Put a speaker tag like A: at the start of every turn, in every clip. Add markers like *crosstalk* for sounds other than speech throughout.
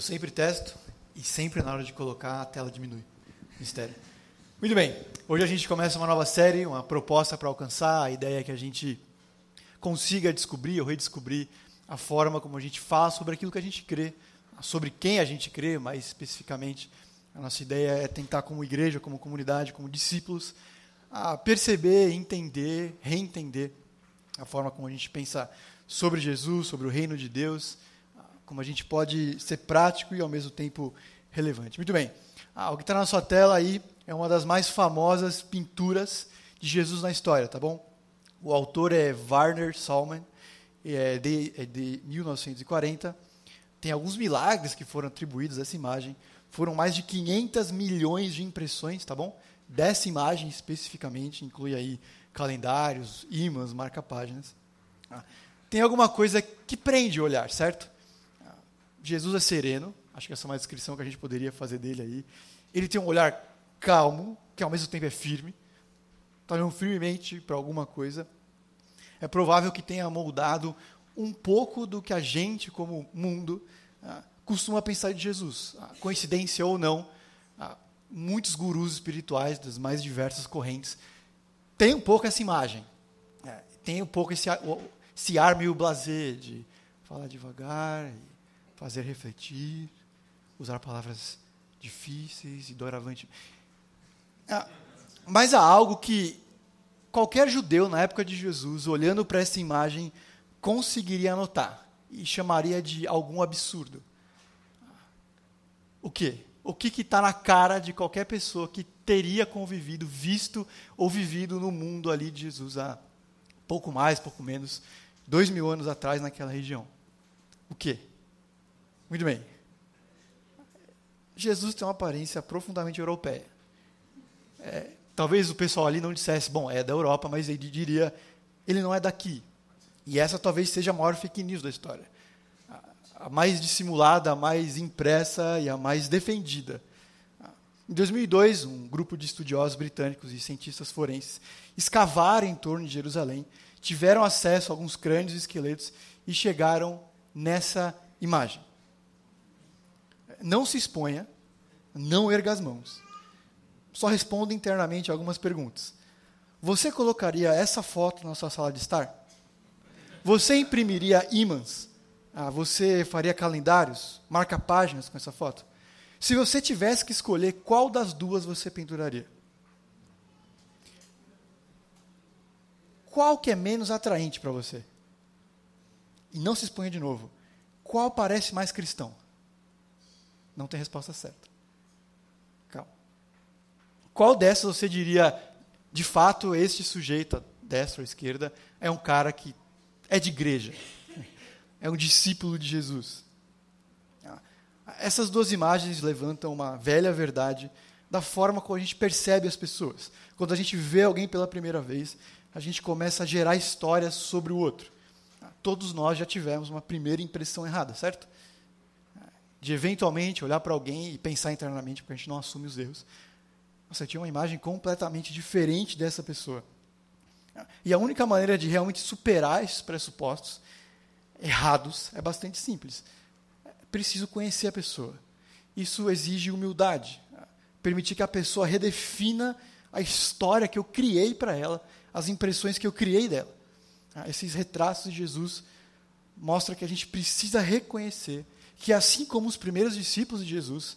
A: Eu sempre testo e sempre na hora de colocar a tela diminui. Mistério. Muito bem. Hoje a gente começa uma nova série, uma proposta para alcançar. A ideia é que a gente consiga descobrir ou redescobrir a forma como a gente fala sobre aquilo que a gente crê, sobre quem a gente crê, mais especificamente. A nossa ideia é tentar, como igreja, como comunidade, como discípulos, a perceber, entender, reentender a forma como a gente pensa sobre Jesus, sobre o reino de Deus, como a gente pode ser prático e ao mesmo tempo relevante. Muito bem. Ah, o que está na sua tela aí é uma das mais famosas pinturas de Jesus na história, tá bom? O autor é Warner Salman, é de, é de 1940. Tem alguns milagres que foram atribuídos a essa imagem. Foram mais de 500 milhões de impressões, tá bom? Dessa imagem especificamente, inclui aí calendários, ímãs, marca-páginas. Ah, tem alguma coisa que prende o olhar, certo? Jesus é sereno, acho que essa é uma descrição que a gente poderia fazer dele aí. Ele tem um olhar calmo, que ao mesmo tempo é firme, está olhando firmemente para alguma coisa. É provável que tenha moldado um pouco do que a gente, como mundo, ah, costuma pensar de Jesus. Ah, coincidência ou não, ah, muitos gurus espirituais das mais diversas correntes têm um pouco essa imagem. É, tem um pouco esse, esse ar meio blasé de falar devagar, fazer refletir, usar palavras difíceis e doravante. Ah, mas há algo que qualquer judeu na época de Jesus, olhando para essa imagem, conseguiria notar e chamaria de algum absurdo. O quê? O que está na cara de qualquer pessoa que teria convivido, visto ou vivido no mundo ali de Jesus há pouco mais, pouco menos dois mil anos atrás naquela região. O quê? Muito bem. Jesus tem uma aparência profundamente europeia. É, talvez o pessoal ali não dissesse, bom, é da Europa, mas ele diria, ele não é daqui. E essa talvez seja a maior fake news da história. A mais dissimulada, a mais impressa e a mais defendida. Em 2002, um grupo de estudiosos britânicos e cientistas forenses escavaram em torno de Jerusalém tiveram acesso a alguns crânios e esqueletos e chegaram nessa imagem. Não se exponha, não erga as mãos. Só responda internamente algumas perguntas. Você colocaria essa foto na sua sala de estar? Você imprimiria ímãs? Ah, você faria calendários, marca páginas com essa foto? Se você tivesse que escolher qual das duas você penduraria? Qual que é menos atraente para você? E não se exponha de novo. Qual parece mais cristão? Não tem resposta certa. Calma. Qual dessas você diria, de fato, este sujeito, destra ou esquerda, é um cara que é de igreja? É um discípulo de Jesus? Essas duas imagens levantam uma velha verdade da forma como a gente percebe as pessoas. Quando a gente vê alguém pela primeira vez, a gente começa a gerar histórias sobre o outro. Todos nós já tivemos uma primeira impressão errada, certo? De eventualmente olhar para alguém e pensar internamente, porque a gente não assume os erros. Você tinha uma imagem completamente diferente dessa pessoa. E a única maneira de realmente superar esses pressupostos errados é bastante simples. Preciso conhecer a pessoa. Isso exige humildade. Permitir que a pessoa redefina a história que eu criei para ela as impressões que eu criei dela. Ah, esses retratos de Jesus mostram que a gente precisa reconhecer que, assim como os primeiros discípulos de Jesus,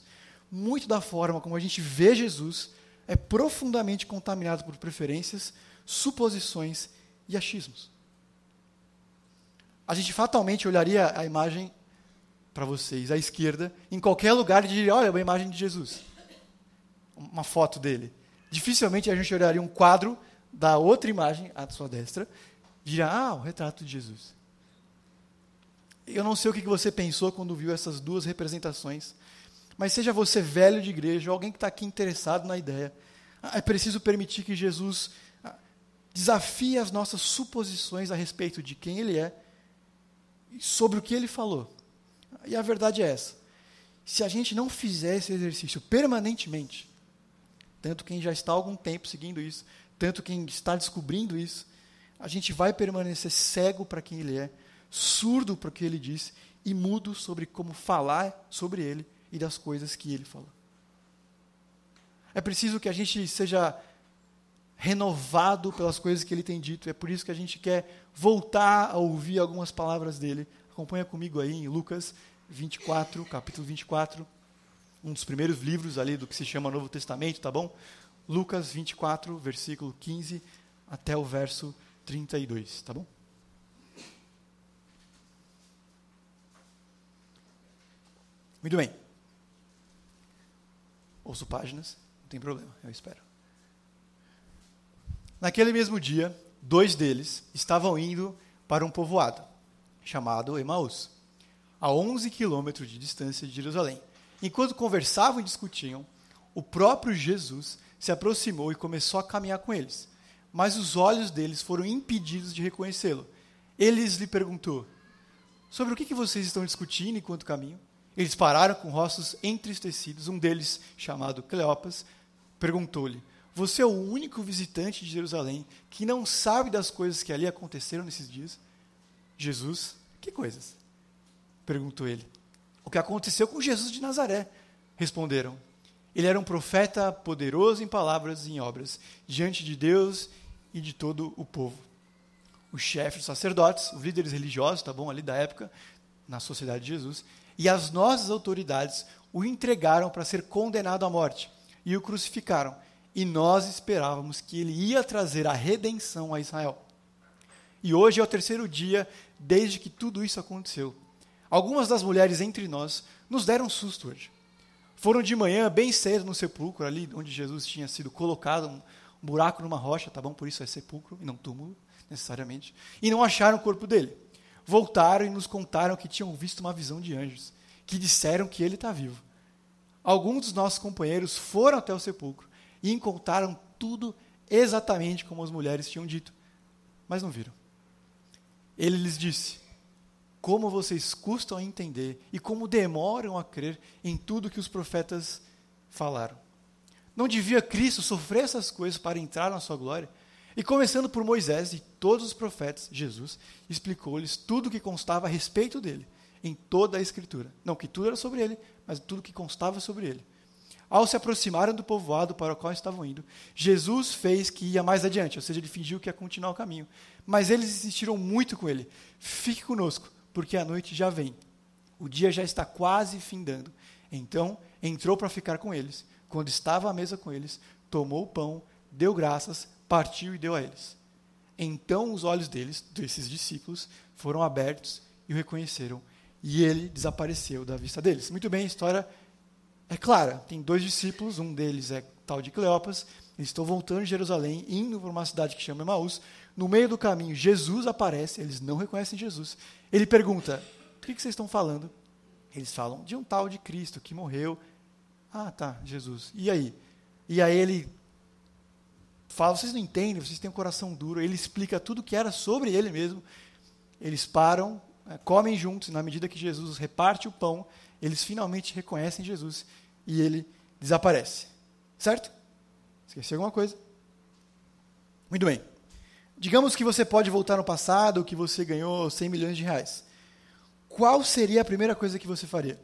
A: muito da forma como a gente vê Jesus é profundamente contaminado por preferências, suposições e achismos. A gente fatalmente olharia a imagem para vocês à esquerda, em qualquer lugar, e diria: olha, uma imagem de Jesus. Uma foto dele. Dificilmente a gente olharia um quadro da outra imagem à sua destra, dirá: Ah, o retrato de Jesus. Eu não sei o que você pensou quando viu essas duas representações, mas seja você velho de igreja ou alguém que está aqui interessado na ideia, é preciso permitir que Jesus ah, desafie as nossas suposições a respeito de quem Ele é e sobre o que Ele falou. E a verdade é essa: se a gente não fizer esse exercício permanentemente, tanto quem já está há algum tempo seguindo isso, tanto quem está descobrindo isso, a gente vai permanecer cego para quem ele é, surdo para o que ele diz e mudo sobre como falar sobre ele e das coisas que ele falou. É preciso que a gente seja renovado pelas coisas que ele tem dito. É por isso que a gente quer voltar a ouvir algumas palavras dele. Acompanha comigo aí em Lucas 24, capítulo 24, um dos primeiros livros ali do que se chama Novo Testamento, tá bom? Lucas 24, versículo 15 até o verso 32, tá bom? Muito bem. Ouço páginas, não tem problema, eu espero. Naquele mesmo dia, dois deles estavam indo para um povoado chamado Emaús, a 11 quilômetros de distância de Jerusalém. Enquanto conversavam e discutiam, o próprio Jesus se aproximou e começou a caminhar com eles. Mas os olhos deles foram impedidos de reconhecê-lo. Eles lhe perguntou: Sobre o que, vocês estão discutindo enquanto caminham? Eles pararam com rostos entristecidos. Um deles, chamado Cleopas, perguntou-lhe: Você é o único visitante de Jerusalém que não sabe das coisas que ali aconteceram nesses dias? Jesus, que coisas? Perguntou ele. O que aconteceu com Jesus de Nazaré? Responderam. Ele era um profeta poderoso em palavras e em obras, diante de Deus e de todo o povo. Os chefes dos sacerdotes, os líderes religiosos, tá bom, ali da época, na sociedade de Jesus, e as nossas autoridades o entregaram para ser condenado à morte e o crucificaram. E nós esperávamos que ele ia trazer a redenção a Israel. E hoje é o terceiro dia desde que tudo isso aconteceu. Algumas das mulheres entre nós nos deram um susto hoje. Foram de manhã, bem cedo, no sepulcro, ali onde Jesus tinha sido colocado, um buraco numa rocha, tá bom? Por isso é sepulcro e não túmulo, necessariamente. E não acharam o corpo dele. Voltaram e nos contaram que tinham visto uma visão de anjos, que disseram que ele está vivo. Alguns dos nossos companheiros foram até o sepulcro e encontraram tudo exatamente como as mulheres tinham dito, mas não viram. Ele lhes disse: como vocês custam a entender e como demoram a crer em tudo que os profetas falaram. Não devia Cristo sofrer essas coisas para entrar na sua glória? E começando por Moisés e todos os profetas, Jesus explicou-lhes tudo o que constava a respeito dele, em toda a Escritura. Não que tudo era sobre ele, mas tudo o que constava sobre ele. Ao se aproximarem do povoado para o qual estavam indo, Jesus fez que ia mais adiante, ou seja, ele fingiu que ia continuar o caminho. Mas eles insistiram muito com ele: fique conosco, porque a noite já vem. O dia já está quase findando. Então entrou para ficar com eles. Quando estava à mesa com eles, tomou o pão, deu graças, partiu e deu a eles. Então os olhos deles, desses discípulos, foram abertos e o reconheceram. E ele desapareceu da vista deles. Muito bem, a história é clara. Tem dois discípulos, um deles é tal de Cleopas. Eles estão voltando de Jerusalém, indo para uma cidade que chama Emaús. No meio do caminho, Jesus aparece, eles não reconhecem Jesus. Ele pergunta: "O que, vocês estão falando?" Eles falam de um tal de Cristo que morreu. Ah, tá, Jesus. E aí? E aí ele fala: "Vocês não entendem, vocês têm um coração duro." Ele explica tudo que era sobre ele mesmo. Eles param, eh, comem juntos, na medida que Jesus reparte o pão, eles finalmente reconhecem Jesus e ele desaparece. Certo? Esqueci alguma coisa? Muito bem. Digamos que você pode voltar no passado, que você ganhou 100 milhões de reais. Qual seria a primeira coisa que você faria?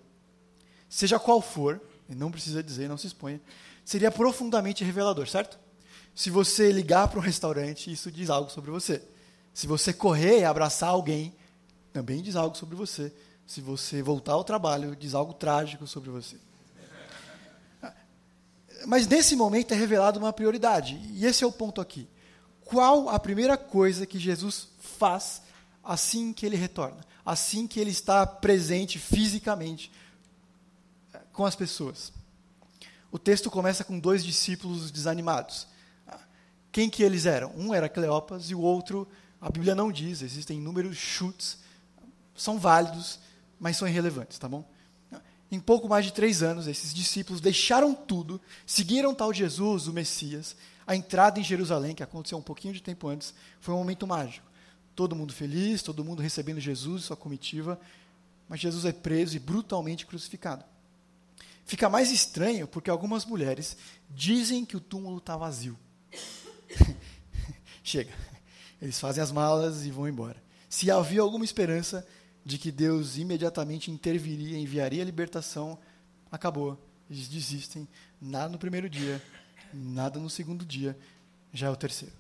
A: Seja qual for, e não precisa dizer, não se exponha, seria profundamente revelador, certo? Se você ligar para um restaurante, isso diz algo sobre você. Se você correr e abraçar alguém, também diz algo sobre você. Se você voltar ao trabalho, diz algo trágico sobre você. Mas nesse momento é revelado uma prioridade, e esse é o ponto aqui qual a primeira coisa que Jesus faz assim que ele retorna, assim que ele está presente fisicamente eh, com as pessoas. O texto começa com dois discípulos desanimados. Quem que eles eram? Um era Cleopas e o outro, a Bíblia não diz, existem inúmeros chutes, são válidos, mas são irrelevantes, tá bom? Em pouco mais de três anos, esses discípulos deixaram tudo, seguiram tal Jesus, o Messias, a entrada em Jerusalém, que aconteceu um pouquinho de tempo antes, foi um momento mágico. Todo mundo feliz, todo mundo recebendo Jesus, sua comitiva, mas Jesus é preso e brutalmente crucificado. Fica mais estranho porque algumas mulheres dizem que o túmulo está vazio. *laughs* Chega. Eles fazem as malas e vão embora. Se havia alguma esperança de que Deus imediatamente interviria, enviaria a libertação, acabou. Eles desistem. Nada no primeiro dia, nada no segundo dia, já é o terceiro.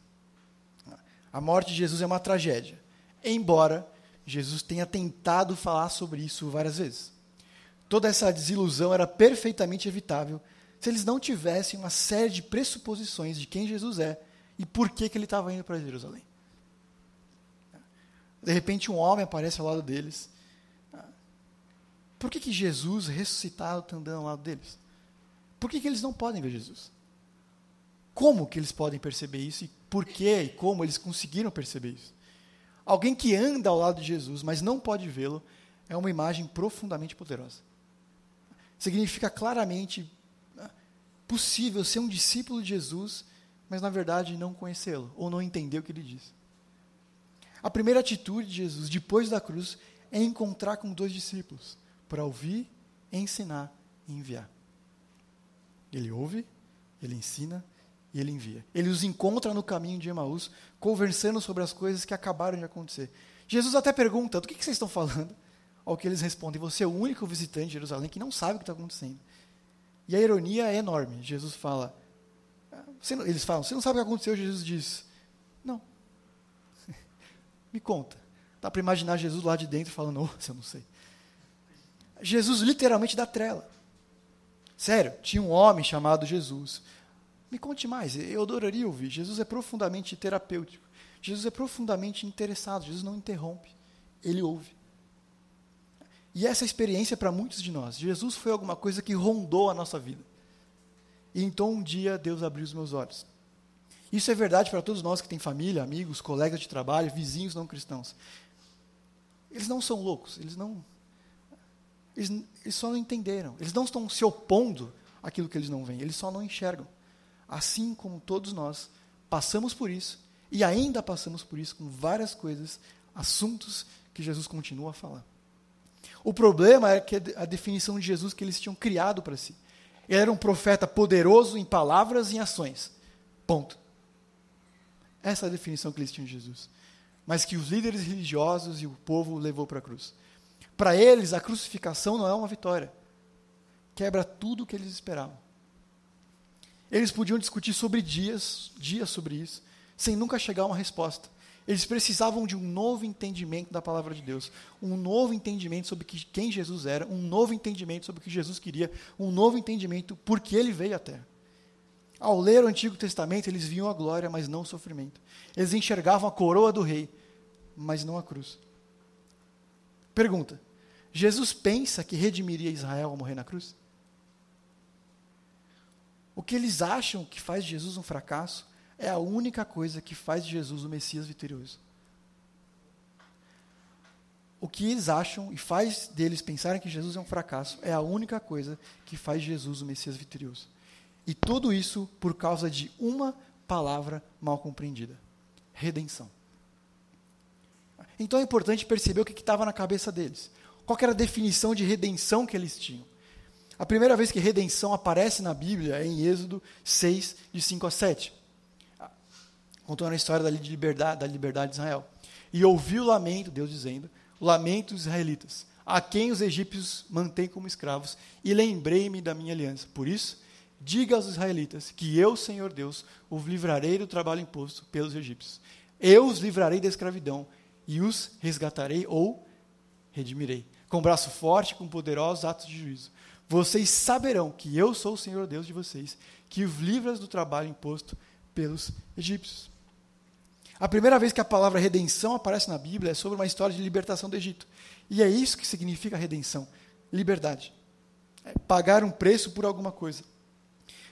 A: A morte de Jesus é uma tragédia. Embora Jesus tenha tentado falar sobre isso várias vezes. Toda essa desilusão era perfeitamente evitável se eles não tivessem uma série de pressuposições de quem Jesus é e por que, que ele estava indo para Jerusalém. De repente, um homem aparece ao lado deles. Por que, que Jesus ressuscitado está andando ao lado deles? Por que, que eles não podem ver Jesus? Como que eles podem perceber isso e por que e como eles conseguiram perceber isso? Alguém que anda ao lado de Jesus, mas não pode vê-lo, é uma imagem profundamente poderosa. Significa claramente ah, possível ser um discípulo de Jesus, mas na verdade não conhecê-lo ou não entender o que ele diz. A primeira atitude de Jesus depois da cruz é encontrar com dois discípulos para ouvir, ensinar e enviar. Ele ouve, ele ensina e ele envia. Ele os encontra no caminho de Emaús, conversando sobre as coisas que acabaram de acontecer. Jesus até pergunta: do que, vocês estão falando? Ao que eles respondem: Você é o único visitante de Jerusalém que não sabe o que está acontecendo. E a ironia é enorme. Jesus fala: Eles falam, Você não sabe o que aconteceu? Jesus diz: Não. *laughs* Me conta. Dá para imaginar Jesus lá de dentro falando: Oh, eu não sei. Jesus literalmente dá trela. Sério, tinha um homem chamado Jesus me conte mais, eu adoraria ouvir. Jesus é profundamente terapêutico. Jesus é profundamente interessado. Jesus não interrompe, ele ouve. E essa experiência para muitos de nós. Jesus foi alguma coisa que rondou a nossa vida. E então um dia Deus abriu os meus olhos. Isso é verdade para todos nós que têm família, amigos, colegas de trabalho, vizinhos não cristãos. Eles não são loucos, eles não. Eles, eles só não entenderam. Eles não estão se opondo àquilo que eles não veem, eles só não enxergam assim como todos nós passamos por isso e ainda passamos por isso com várias coisas, assuntos que Jesus continua a falar. O problema é que a definição de Jesus que eles tinham criado para si. Ele era um profeta poderoso em palavras e em ações. Ponto. Essa é a definição que eles tinham de Jesus. Mas que os líderes religiosos e o povo levou para a cruz. Para eles, a crucificação não é uma vitória. Quebra tudo o que eles esperavam. Eles podiam discutir sobre dias, dias sobre isso, sem nunca chegar a uma resposta. Eles precisavam de um novo entendimento da palavra de Deus, um novo entendimento sobre quem Jesus era, um novo entendimento sobre o que Jesus queria, um novo entendimento por que ele veio à terra. Ao ler o Antigo Testamento, eles viam a glória, mas não o sofrimento. Eles enxergavam a coroa do rei, mas não a cruz. Pergunta: Jesus pensa que redimiria Israel ao morrer na cruz? O que eles acham que faz Jesus um fracasso é a única coisa que faz de Jesus o Messias vitorioso. O que eles acham e faz deles pensarem que Jesus é um fracasso é a única coisa que faz Jesus o Messias vitorioso. E tudo isso por causa de uma palavra mal compreendida: redenção. Então é importante perceber o que estava na cabeça deles. Qual era a definição de redenção que eles tinham? A primeira vez que redenção aparece na Bíblia é em Êxodo 6, de 5 a 7. Contando a história da liberdade, da liberdade de Israel. E ouvi o lamento, Deus dizendo, o lamento dos israelitas, a quem os egípcios mantêm como escravos, e lembrei-me da minha aliança. Por isso, diga aos israelitas que eu, Senhor Deus, os livrarei do trabalho imposto pelos egípcios. Eu os livrarei da escravidão e os resgatarei ou redimirei, com braço forte, com poderosos atos de juízo vocês saberão que eu sou o Senhor Deus de vocês, que os livras do trabalho imposto pelos egípcios. A primeira vez que a palavra redenção aparece na Bíblia é sobre uma história de libertação do Egito. E é isso que significa redenção: liberdade. É pagar um preço por alguma coisa.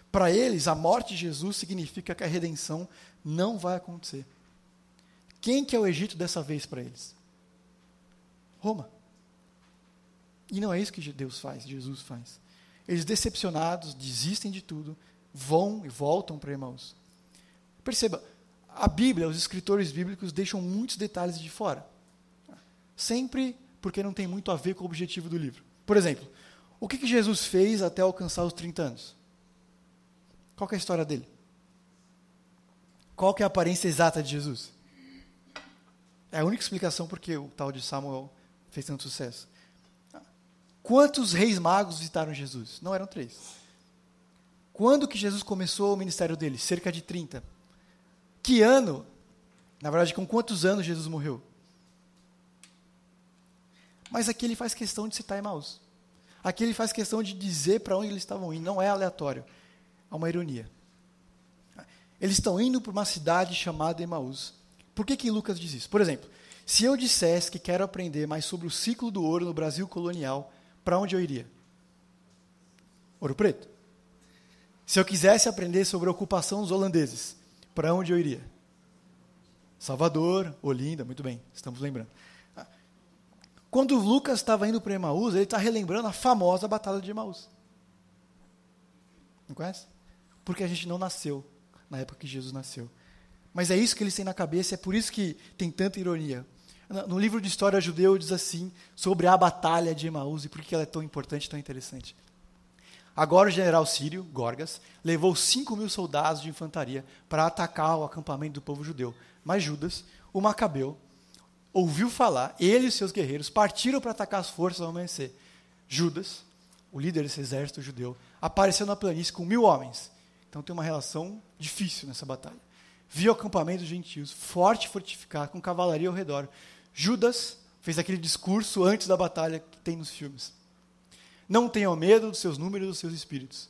A: Para eles, a morte de Jesus significa que a redenção não vai acontecer. Quem que é o Egito dessa vez para eles? Roma. E não é isso que Deus faz, Jesus faz. Eles decepcionados, desistem de tudo, vão e voltam para Emmaus. Perceba, a Bíblia, os escritores bíblicos deixam muitos detalhes de fora. Sempre porque não tem muito a ver com o objetivo do livro. Por exemplo, o que, que Jesus fez até alcançar os 30 anos? Qual é a história dele? Qual é a aparência exata de Jesus? É a única explicação porque o tal de Samuel fez tanto sucesso? Quantos reis magos visitaram Jesus? Não eram três. Quando que Jesus começou o ministério dele? Cerca de 30. Que ano? Na verdade, com quantos anos Jesus morreu? Mas aqui ele faz questão de citar Emmaus. Aqui ele faz questão de dizer para onde eles estavam indo. Não é aleatório. É uma ironia. Eles estão indo para uma cidade chamada Emaús. Por que, que Lucas diz isso? Por exemplo, se eu dissesse que quero aprender mais sobre o ciclo do ouro no Brasil colonial, para onde eu iria? Ouro Preto. Se eu quisesse aprender sobre a ocupação dos holandeses, para onde eu iria? Salvador, Olinda, muito bem, estamos lembrando. Quando Lucas estava indo para Emaús, ele está relembrando a famosa Batalha de Emaús. Não conhece? Porque a gente não nasceu na época que Jesus nasceu. Mas é isso que eles têm na cabeça, é por isso que tem tanta ironia. No livro de história judeu diz assim, sobre a batalha de Emaús e por que ela é tão importante, tão interessante. Agora o general sírio, Gorgas, levou 5 mil soldados de infantaria para atacar o acampamento do povo judeu. Mas Judas, o macabeu, ouviu falar, ele e seus guerreiros partiram para atacar as forças ao amanhecer. Judas, o líder desse exército judeu, apareceu na planície com mil homens. Então tem uma relação difícil nessa batalha. Viu o acampamento dos gentios, forte e fortificado, com cavalaria ao redor. Judas fez aquele discurso antes da batalha que tem nos filmes. Não tenham medo dos seus números e dos seus espíritos.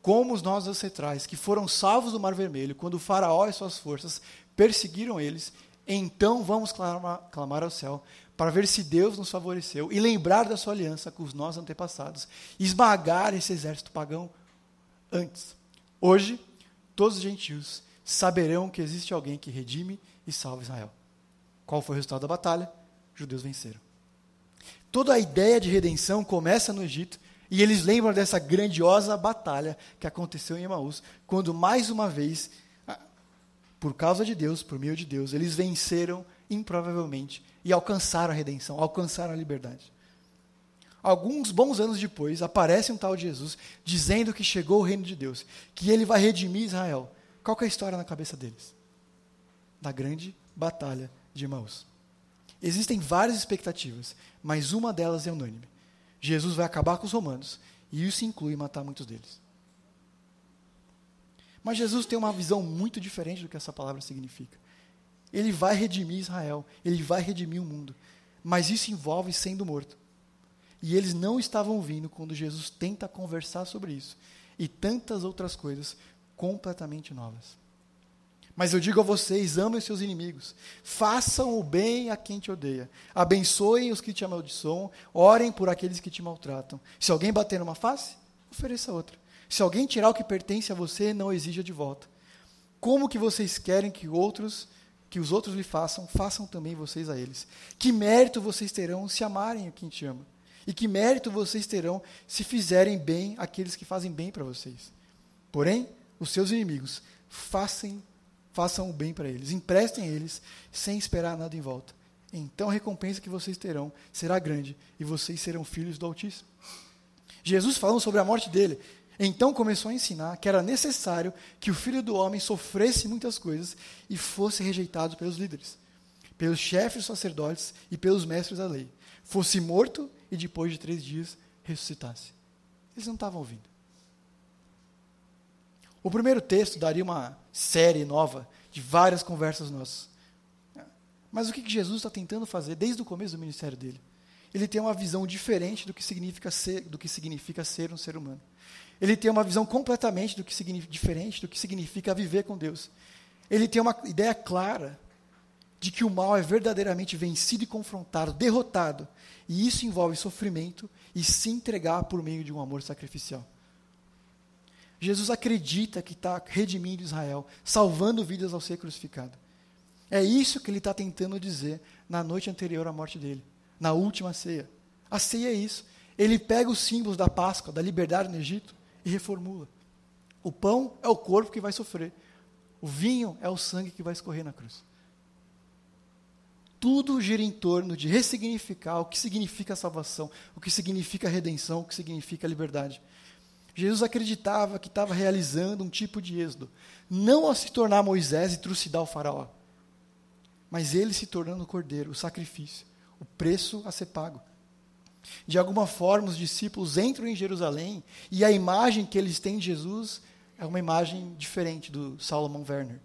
A: Como os nossos ancestrais, que foram salvos do Mar Vermelho, quando o faraó e suas forças perseguiram eles, então vamos clamar, clamar ao céu para ver se Deus nos favoreceu e lembrar da sua aliança com os nossos antepassados, esmagar esse exército pagão antes. Hoje, todos os gentios saberão que existe alguém que redime e salva Israel. Qual foi o resultado da batalha? Judeus venceram. Toda a ideia de redenção começa no Egito e eles lembram dessa grandiosa batalha que aconteceu em Emaús, quando mais uma vez por causa de Deus, por meio de Deus, eles venceram improvavelmente e alcançaram a redenção, alcançaram a liberdade. Alguns bons anos depois, aparece um tal de Jesus dizendo que chegou o reino de Deus, que ele vai redimir Israel. Qual é a história na cabeça deles? Da grande batalha de Emaús. Existem várias expectativas, mas uma delas é unânime. Jesus vai acabar com os romanos, e isso inclui matar muitos deles. Mas Jesus tem uma visão muito diferente do que essa palavra significa. Ele vai redimir Israel, ele vai redimir o mundo. Mas isso envolve sendo morto. E eles não estavam ouvindo quando Jesus tenta conversar sobre isso. E tantas outras coisas completamente novas. Mas eu digo a vocês: amem os seus inimigos, façam o bem a quem te odeia, abençoem os que te amaldiçoam, orem por aqueles que te maltratam. Se alguém bater numa face, ofereça outra. Se alguém tirar o que pertence a você, não exija de volta. Como que vocês querem que outros, que os outros lhe façam, façam também vocês a eles? Que mérito vocês terão se amarem a quem te ama? E que mérito vocês terão se fizerem bem aqueles que fazem bem para vocês? Porém, os seus inimigos, façam, façam o bem para eles, emprestem eles sem esperar nada em volta. Então a recompensa que vocês terão será grande e vocês serão filhos do Altíssimo. Jesus falando sobre a morte dele, então começou a ensinar que era necessário que o filho do homem sofresse muitas coisas e fosse rejeitado pelos líderes, pelos chefes sacerdotes e pelos mestres da lei, fosse morto e depois de três dias ressuscitasse. Eles não estavam ouvindo. O primeiro texto daria uma série nova de várias conversas nossas. Mas o que Jesus está tentando fazer desde o começo do ministério dele? Ele tem uma visão diferente do que significa ser, do que significa ser um ser humano ele tem uma visão completamente do que diferente do que significa viver com Deus. Ele tem uma ideia clara de que o mal é verdadeiramente vencido e confrontado, derrotado, e isso envolve sofrimento e se entregar por meio de um amor sacrificial. Jesus acredita que está redimindo Israel, salvando vidas ao ser crucificado. É isso que ele está tentando dizer na noite anterior à morte dele, na última ceia. A ceia é isso. Ele pega os símbolos da Páscoa, da liberdade no Egito, e reformula. O pão é o corpo que vai sofrer. O vinho é o sangue que vai escorrer na cruz. Tudo gira em torno de ressignificar o que significa salvação, o que significa redenção, o que significa liberdade. Jesus acreditava que estava realizando um tipo de êxodo, não ao se tornar Moisés e trucidar o faraó, mas ele se tornando o cordeiro, o sacrifício, o preço a ser pago. De alguma forma, os discípulos entram em Jerusalém e a imagem que eles têm de Jesus é uma imagem diferente do Salomon Werner.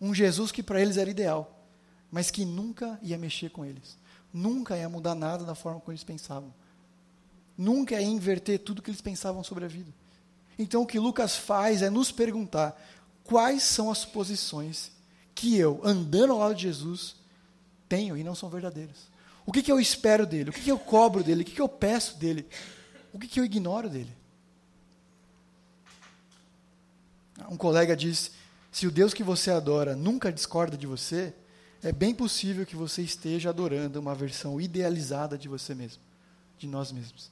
A: Um Jesus que para eles era ideal, mas que nunca ia mexer com eles. Nunca ia mudar nada da forma como eles pensavam. Nunca ia inverter tudo que eles pensavam sobre a vida. Então o que Lucas faz é nos perguntar quais são as posições que eu, andando ao lado de Jesus, tenho e não são verdadeiras. O que, que eu espero dele? O que, que eu cobro dele? O que, que eu peço dele? O que, que eu ignoro dele? Um colega diz: se o Deus que você adora nunca discorda de você, é bem possível que você esteja adorando uma versão idealizada de você mesmo, de nós mesmos.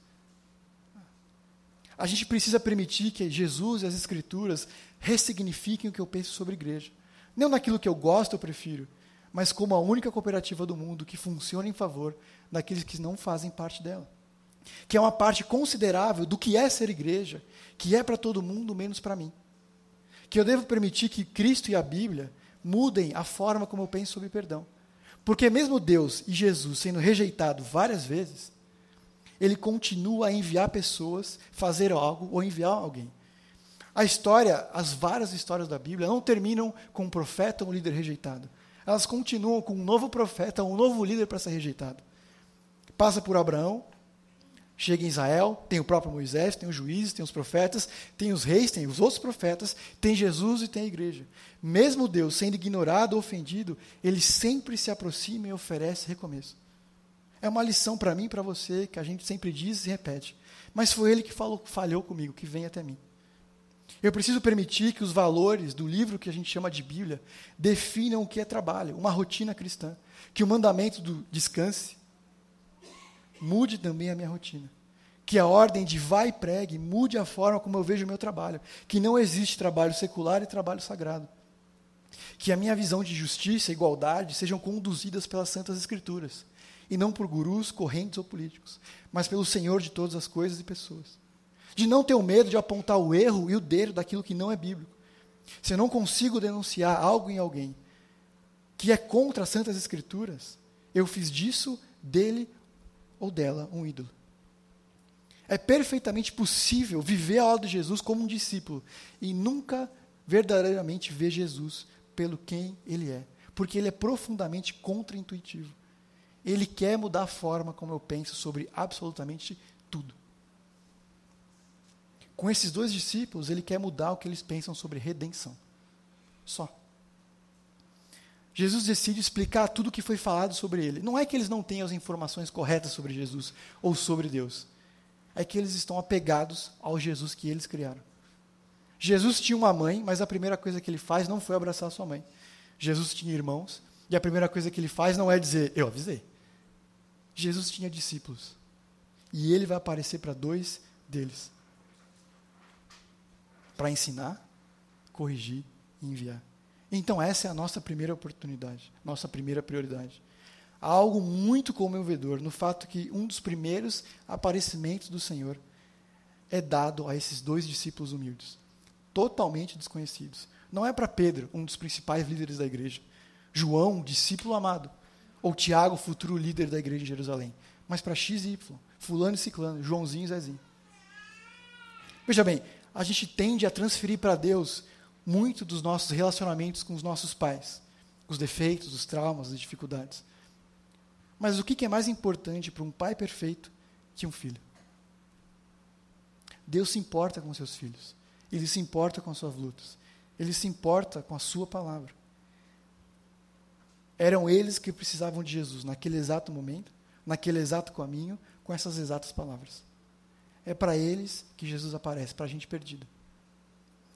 A: A gente precisa permitir que Jesus e as Escrituras ressignifiquem o que eu penso sobre igreja. Não naquilo que eu gosto ou prefiro, mas como a única cooperativa do mundo que funciona em favor daqueles que não fazem parte dela. Que é uma parte considerável do que é ser igreja, que é para todo mundo, menos para mim. Que eu devo permitir que Cristo e a Bíblia mudem a forma como eu penso sobre perdão. Porque mesmo Deus e Jesus sendo rejeitado várias vezes, ele continua a enviar pessoas, fazer algo ou enviar alguém. A história, as várias histórias da Bíblia não terminam com um profeta ou um líder rejeitado elas continuam com um novo profeta, um novo líder para ser rejeitado. Passa por Abraão, chega em Israel, tem o próprio Moisés, tem os juízes, tem os profetas, tem os reis, tem os outros profetas, tem Jesus e tem a igreja. Mesmo Deus sendo ignorado ou ofendido, ele sempre se aproxima e oferece recomeço. É uma lição para mim e para você que a gente sempre diz e repete. Mas foi ele que falou, falhou comigo, que vem até mim. Eu preciso permitir que os valores do livro que a gente chama de Bíblia definam o que é trabalho, uma rotina cristã. Que o mandamento do descanse mude também a minha rotina. Que a ordem de vai e pregue mude a forma como eu vejo o meu trabalho. Que não existe trabalho secular e trabalho sagrado. Que a minha visão de justiça e igualdade sejam conduzidas pelas Santas Escrituras. E não por gurus, correntes ou políticos, mas pelo Senhor de todas as coisas e pessoas de não ter o medo de apontar o erro e o dedo daquilo que não é bíblico. Se eu não consigo denunciar algo em alguém que é contra as Santas Escrituras, eu fiz disso, dele ou dela, um ídolo. É perfeitamente possível viver ao lado de Jesus como um discípulo e nunca verdadeiramente ver Jesus pelo quem ele é, porque ele é profundamente contraintuitivo. Ele quer mudar a forma como eu penso sobre absolutamente tudo. Com esses dois discípulos, ele quer mudar o que eles pensam sobre redenção. Só. Jesus decide explicar tudo o que foi falado sobre ele. Não é que eles não tenham as informações corretas sobre Jesus ou sobre Deus. É que eles estão apegados ao Jesus que eles criaram. Jesus tinha uma mãe, mas a primeira coisa que ele faz não foi abraçar sua mãe. Jesus tinha irmãos, e a primeira coisa que ele faz não é dizer, eu avisei. Jesus tinha discípulos. E ele vai aparecer para dois deles para ensinar, corrigir e enviar. Então, essa é a nossa primeira oportunidade, nossa primeira prioridade. Há algo muito comovedor no fato que um dos primeiros aparecimentos do Senhor é dado a esses dois discípulos humildes, totalmente desconhecidos. Não é para Pedro, um dos principais líderes da igreja, João, discípulo amado, ou Tiago, futuro líder da igreja de Jerusalém, mas para X e Y, fulano e ciclano, Joãozinho e Zezinho. Veja bem, a gente tende a transferir para Deus muito dos nossos relacionamentos com os nossos pais, os defeitos, os traumas, as dificuldades. Mas o que é mais importante para um pai perfeito que um filho? Deus se importa com seus filhos. Ele se importa com as suas lutas. Ele se importa com a sua palavra. Eram eles que precisavam de Jesus naquele exato momento, naquele exato caminho, com essas exatas palavras é para eles que Jesus aparece, para a gente perdida.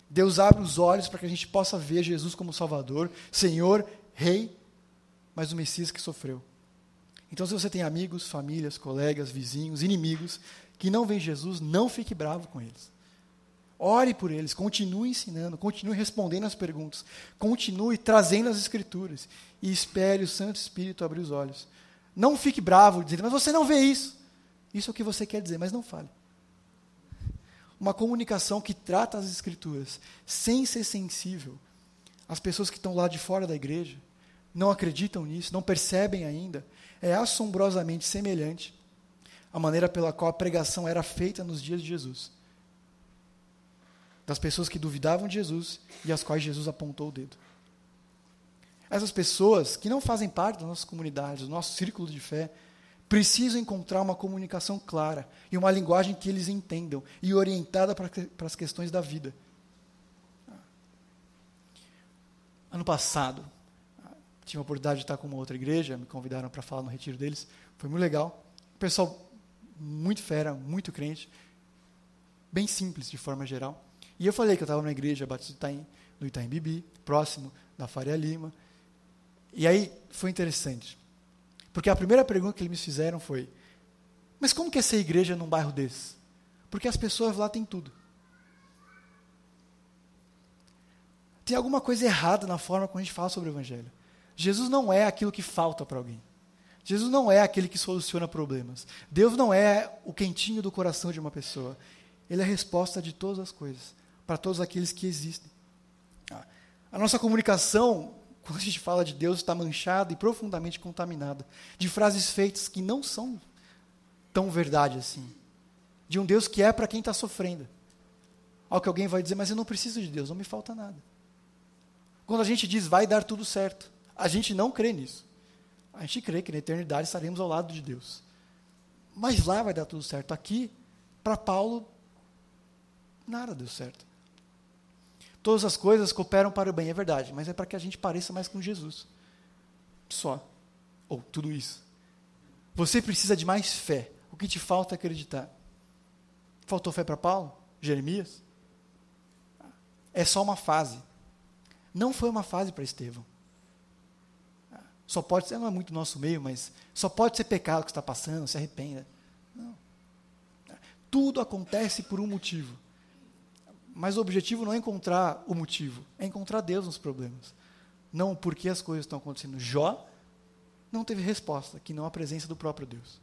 A: Deus abre os olhos para que a gente possa ver Jesus como Salvador, Senhor, Rei, mas o Messias que sofreu. Então, se você tem amigos, famílias, colegas, vizinhos, inimigos que não veem Jesus, não fique bravo com eles. Ore por eles, continue ensinando, continue respondendo as perguntas, continue trazendo as Escrituras e espere o Santo Espírito abrir os olhos. Não fique bravo dizendo, mas você não vê isso. Isso é o que você quer dizer, mas não fale uma comunicação que trata as Escrituras sem ser sensível às pessoas que estão lá de fora da igreja, não acreditam nisso, não percebem ainda, é assombrosamente semelhante à maneira pela qual a pregação era feita nos dias de Jesus. Das pessoas que duvidavam de Jesus e às quais Jesus apontou o dedo. Essas pessoas que não fazem parte da nossa comunidade, do nosso círculo de fé, precisam encontrar uma comunicação clara e uma linguagem que eles entendam e orientada para, as questões da vida. Ano passado, tive a oportunidade de estar com uma outra igreja, me convidaram para falar no retiro deles, foi muito legal. pessoal muito fera, muito crente, bem simples de forma geral. E eu falei que eu estava na igreja Batista Itaim, no Itaim Bibi, próximo da Faria Lima. E aí foi interessante. Porque a primeira pergunta que eles me fizeram foi: Mas como que é ser igreja num bairro desse? Porque as pessoas lá têm tudo. Tem alguma coisa errada na forma como a gente fala sobre o Evangelho. Jesus não é aquilo que falta para alguém. Jesus não é aquele que soluciona problemas. Deus não é o quentinho do coração de uma pessoa. Ele é a resposta de todas as coisas, para todos aqueles que existem. A nossa comunicação *laughs* quando a gente fala de Deus, está manchada e profundamente contaminada de frases feitas que não são tão verdade assim. De um Deus que é para quem está sofrendo. Ao que alguém vai dizer, mas eu não preciso de Deus, não me falta nada. Quando a gente diz vai dar tudo certo, a gente não crê nisso. A gente crê que na eternidade estaremos ao lado de Deus. Mas lá vai dar tudo certo. Aqui, para Paulo, nada deu certo. Todas as coisas cooperam para o bem, é verdade, mas é para que a gente pareça mais com Jesus. Só. Ou tudo isso. Você precisa de mais fé. O que te falta é acreditar. Faltou fé para Paulo? Jeremias? É só uma fase. Não foi uma fase para Estevão. Só pode ser, não é muito nosso meio, mas só pode ser pecado que está passando, se arrependa. Não. Tudo acontece por um motivo. Mas o objetivo não é encontrar o motivo, é encontrar Deus nos problemas. Não o porquê as coisas estão acontecendo. Jó não teve resposta, que não a presença do próprio Deus.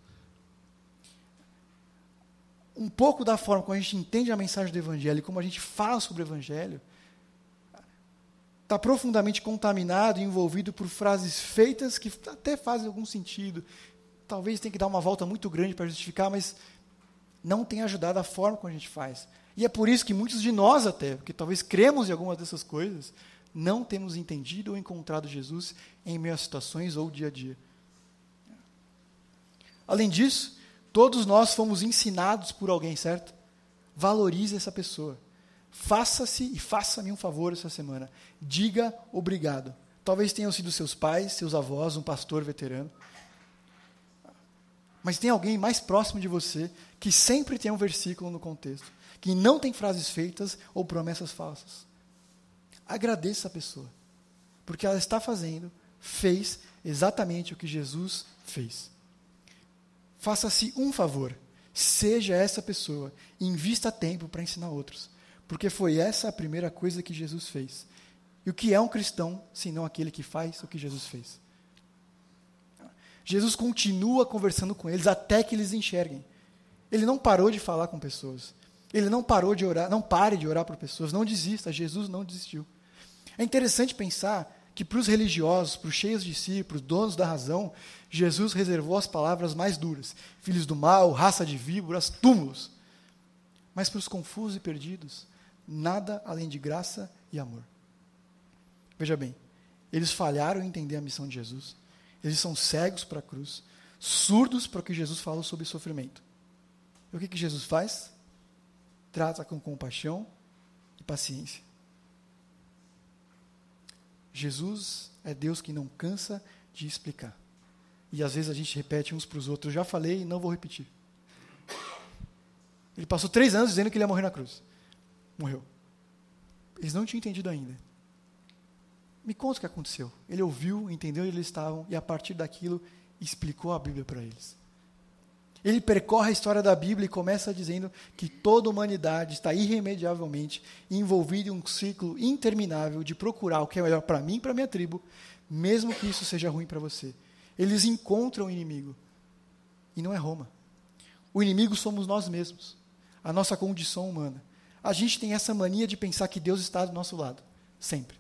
A: Um pouco da forma como a gente entende a mensagem do Evangelho e como a gente fala sobre o Evangelho, está profundamente contaminado e envolvido por frases feitas que até fazem algum sentido. Talvez tenha que dar uma volta muito grande para justificar, mas não tem ajudado a forma como a gente faz. E é por isso que muitos de nós, até, porque talvez cremos em algumas dessas coisas, não temos entendido ou encontrado Jesus em a situações ou dia a dia. Além disso, todos nós fomos ensinados por alguém, certo? Valorize essa pessoa. Faça-se e faça-me um favor essa semana. Diga obrigado. Talvez tenham sido seus pais, seus avós, um pastor veterano. Mas tem alguém mais próximo de você que sempre tem um versículo no contexto que não tem frases feitas ou promessas falsas. Agradeça a pessoa, porque ela está fazendo, fez exatamente o que Jesus fez. Faça-se um favor, seja essa pessoa invista tempo para ensinar outros, porque foi essa a primeira coisa que Jesus fez. E o que é um cristão, senão aquele que faz o que Jesus fez? Jesus continua conversando com eles até que eles enxerguem. Ele não parou de falar com pessoas. Ele não parou de orar, não pare de orar por pessoas, não desista, Jesus não desistiu. É interessante pensar que para os religiosos, para os cheios de si, para os donos da razão, Jesus reservou as palavras mais duras: filhos do mal, raça de víboras, túmulos. Mas para os confusos e perdidos, nada além de graça e amor. Veja bem, eles falharam em entender a missão de Jesus. Eles são cegos para a cruz, surdos para o que Jesus falou sobre sofrimento. E o que, que Jesus faz? Trata com compaixão e paciência. Jesus é Deus que não cansa de explicar. E às vezes a gente repete uns para os outros. Já falei e não vou repetir. Ele passou três anos dizendo que ele ia morrer na cruz. Morreu. Eles não tinham entendido ainda. Me conta o que aconteceu. Ele ouviu, entendeu onde eles estavam e a partir daquilo explicou a Bíblia para eles. Ele percorre a história da Bíblia e começa dizendo que toda a humanidade está irremediavelmente envolvida em um ciclo interminável de procurar o que é melhor para mim e para minha tribo, mesmo que isso seja ruim para você. Eles encontram o inimigo. E não é Roma. O inimigo somos nós mesmos, a nossa condição humana. A gente tem essa mania de pensar que Deus está do nosso lado, sempre.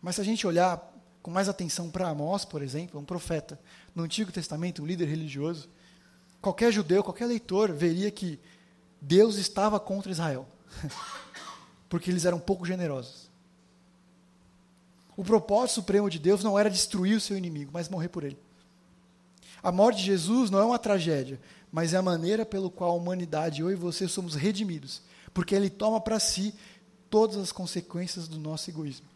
A: Mas se a gente olhar com mais atenção para Amós, por exemplo, um profeta no Antigo Testamento, um líder religioso, qualquer judeu, qualquer leitor veria que Deus estava contra Israel, *laughs* porque eles eram pouco generosos. O propósito supremo de Deus não era destruir o seu inimigo, mas morrer por ele. A morte de Jesus não é uma tragédia, mas é a maneira pelo qual a humanidade, eu e você, somos redimidos, porque ele toma para si todas as consequências do nosso egoísmo.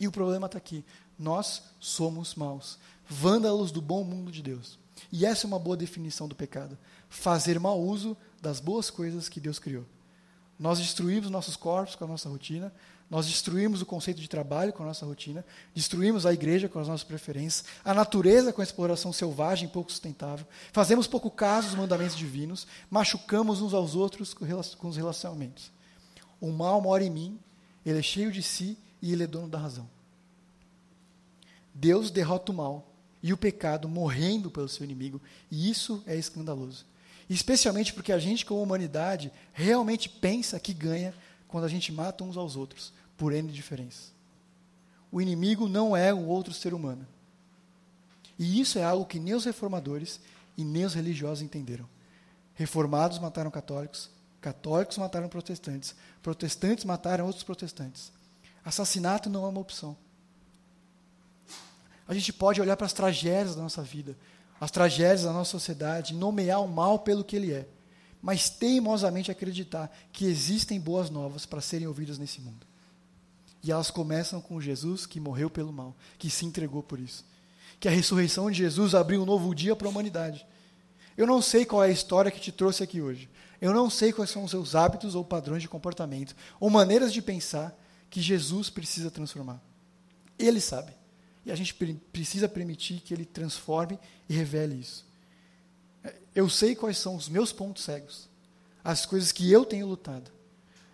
A: E o problema está aqui. Nós somos maus, vândalos do bom mundo de Deus. E essa é uma boa definição do pecado: fazer mau uso das boas coisas que Deus criou. Nós destruímos nossos corpos com a nossa rotina, nós destruímos o conceito de trabalho com a nossa rotina, destruímos a igreja com as nossas preferências, a natureza com a exploração selvagem pouco sustentável, fazemos pouco caso dos mandamentos divinos, machucamos uns aos outros com os relacionamentos. O mal mora em mim, ele é cheio de si e ele é dono da razão. Deus derrota o mal e o pecado morrendo pelo seu inimigo, e isso é escandaloso. Especialmente porque a gente, como humanidade, realmente pensa que ganha quando a gente mata uns aos outros, por N diferenças. O inimigo não é um outro ser humano. E isso é algo que nem os reformadores e nem os religiosos entenderam. Reformados mataram católicos, católicos mataram protestantes, protestantes mataram outros protestantes. Assassinato não é uma opção a gente pode olhar para as tragédias da nossa vida, as tragédias da nossa sociedade, nomear o mal pelo que ele é, mas teimosamente acreditar que existem boas novas para serem ouvidas nesse mundo. E elas começam com Jesus que morreu pelo mal, que se entregou por isso. Que a ressurreição de Jesus abriu um novo dia para a humanidade. Eu não sei qual é a história que te trouxe aqui hoje. Eu não sei quais são os seus hábitos ou padrões de comportamento, ou maneiras de pensar que Jesus precisa transformar. Ele sabe. E a gente precisa permitir que ele transforme e revele isso. Eu sei quais são os meus pontos cegos, as coisas que eu tenho lutado.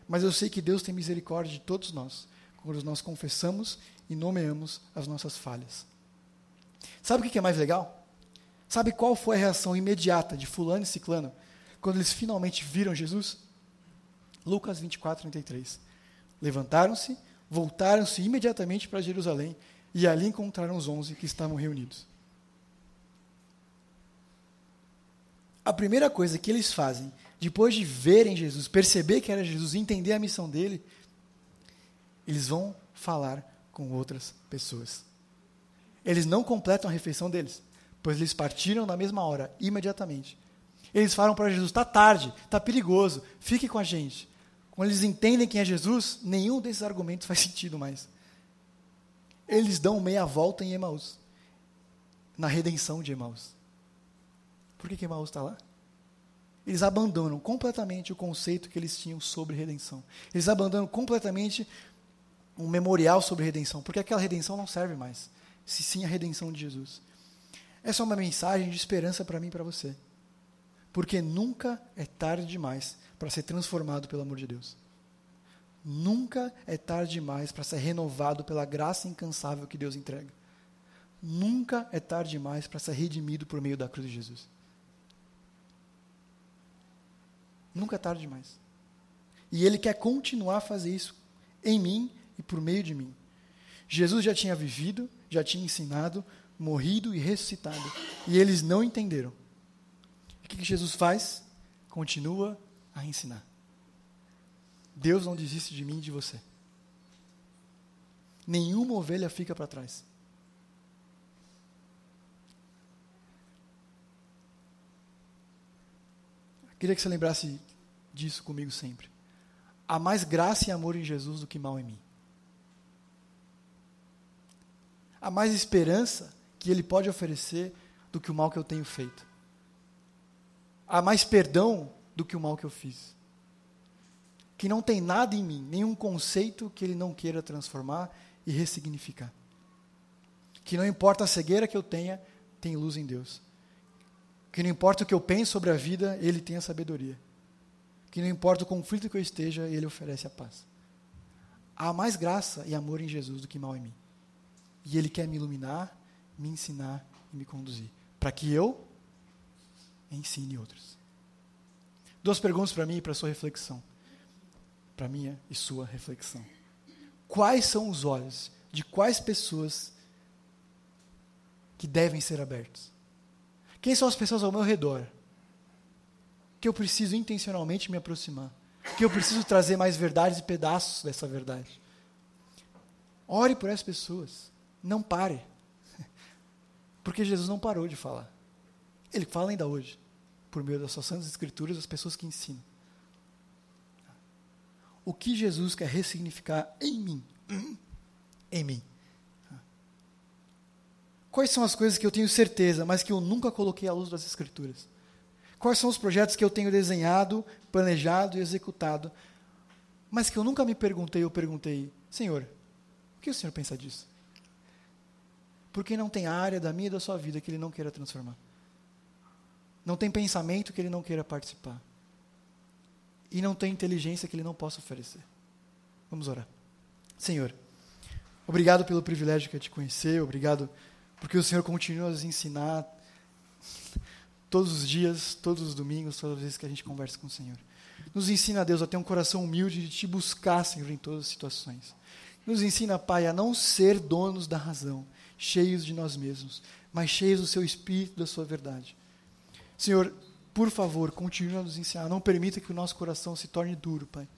A: Mas eu sei que Deus tem misericórdia de todos nós, quando nós confessamos e nomeamos as nossas falhas. Sabe o que é mais legal? Sabe qual foi a reação imediata de Fulano e Ciclano quando eles finalmente viram Jesus? Lucas 24, 33. Levantaram-se, voltaram-se imediatamente para Jerusalém e ali encontraram os onze que estavam reunidos. A primeira coisa que eles fazem, depois de verem Jesus, perceber que era Jesus, entender a missão dele, eles vão falar com outras pessoas. Eles não completam a refeição deles, pois eles partiram na mesma hora, imediatamente. Eles falam para Jesus: está tarde, está perigoso, fique com a gente. Quando eles entendem quem é Jesus, nenhum desses argumentos faz sentido mais eles dão meia volta em Emaús, na redenção de Emaús. Por que, que Emaús está lá? Eles abandonam completamente o conceito que eles tinham sobre redenção. Eles abandonam completamente um memorial sobre redenção, porque aquela redenção não serve mais, se sim a redenção de Jesus. Essa é uma mensagem de esperança para mim e para você. Porque nunca é tarde demais para ser transformado pelo amor de Deus. Nunca é tarde demais para ser renovado pela graça incansável que Deus entrega. Nunca é tarde demais para ser redimido por meio da cruz de Jesus. Nunca é tarde demais. E Ele quer continuar a fazer isso em mim e por meio de mim. Jesus já tinha vivido, já tinha ensinado, morrido e ressuscitado. E eles não entenderam. o que Jesus faz? Continua a ensinar. Deus não desiste de mim e de você. Nenhuma ovelha fica para trás. Queria que você lembrasse disso comigo sempre. Há mais graça e amor em Jesus do que mal em mim. Há mais esperança que Ele pode oferecer do que o mal que eu tenho feito. Há mais perdão do que o mal que eu fiz que não tem nada em mim, nenhum conceito que ele não queira transformar e ressignificar. Que não importa a cegueira que eu tenha, tem luz em Deus. Que não importa o que eu penso sobre a vida, ele tem a sabedoria. Que não importa o conflito que eu esteja, ele oferece a paz. Há mais graça e amor em Jesus do que mal em mim. E ele quer me iluminar, me ensinar e me conduzir, para que eu ensine outros. Duas perguntas para mim e para sua reflexão para minha e sua reflexão. Quais são os olhos de quais pessoas que devem ser abertos? Quem são as pessoas ao meu redor que eu preciso intencionalmente me aproximar? Que eu preciso trazer mais verdades e pedaços dessa verdade? Ore por essas pessoas. Não pare. *laughs* Porque Jesus não parou de falar. Ele fala ainda hoje, por meio das suas santas escrituras, as pessoas que ensinam. O que Jesus quer ressignificar em mim? Em mim. Quais são as coisas que eu tenho certeza, mas que eu nunca coloquei à luz das Escrituras? Quais são os projetos que eu tenho desenhado, planejado e executado, mas que eu nunca me perguntei ou perguntei, Senhor, o que o Senhor pensa disso? Porque não tem área da minha e da sua vida que Ele não queira transformar. Não tem pensamento que Ele não queira participar. E não tem inteligência que Ele não possa oferecer. Vamos orar. Senhor, obrigado pelo privilégio que é te conhecer, obrigado porque o Senhor continua a nos ensinar todos os dias, todos os domingos, todas as vezes que a gente conversa com o Senhor. Nos ensina, Deus, a ter um coração humilde de te buscar, Senhor, em todas as situações. Nos ensina, Pai, a não ser donos da razão, cheios de nós mesmos, mas cheios do seu espírito, da sua verdade. Senhor, por favor, continue a nos ensinar. Não permita que o nosso coração se torne duro, Pai.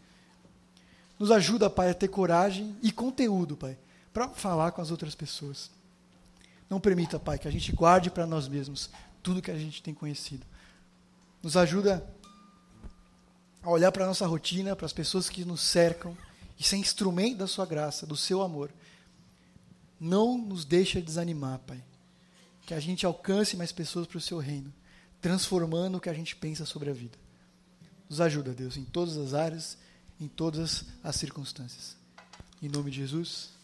A: Nos ajuda, Pai, a ter coragem e conteúdo, Pai, para falar com as outras pessoas. Não permita, Pai, que a gente guarde para nós mesmos tudo que a gente tem conhecido. Nos ajuda a olhar para a nossa rotina, para as pessoas que nos cercam e ser instrumento da Sua graça, do Seu amor. Não nos deixa desanimar, Pai. Que a gente alcance mais pessoas para o Seu reino, transformando o que a gente pensa sobre a vida. Nos ajuda, Deus, em todas as áreas, em todas as circunstâncias. Em nome de Jesus.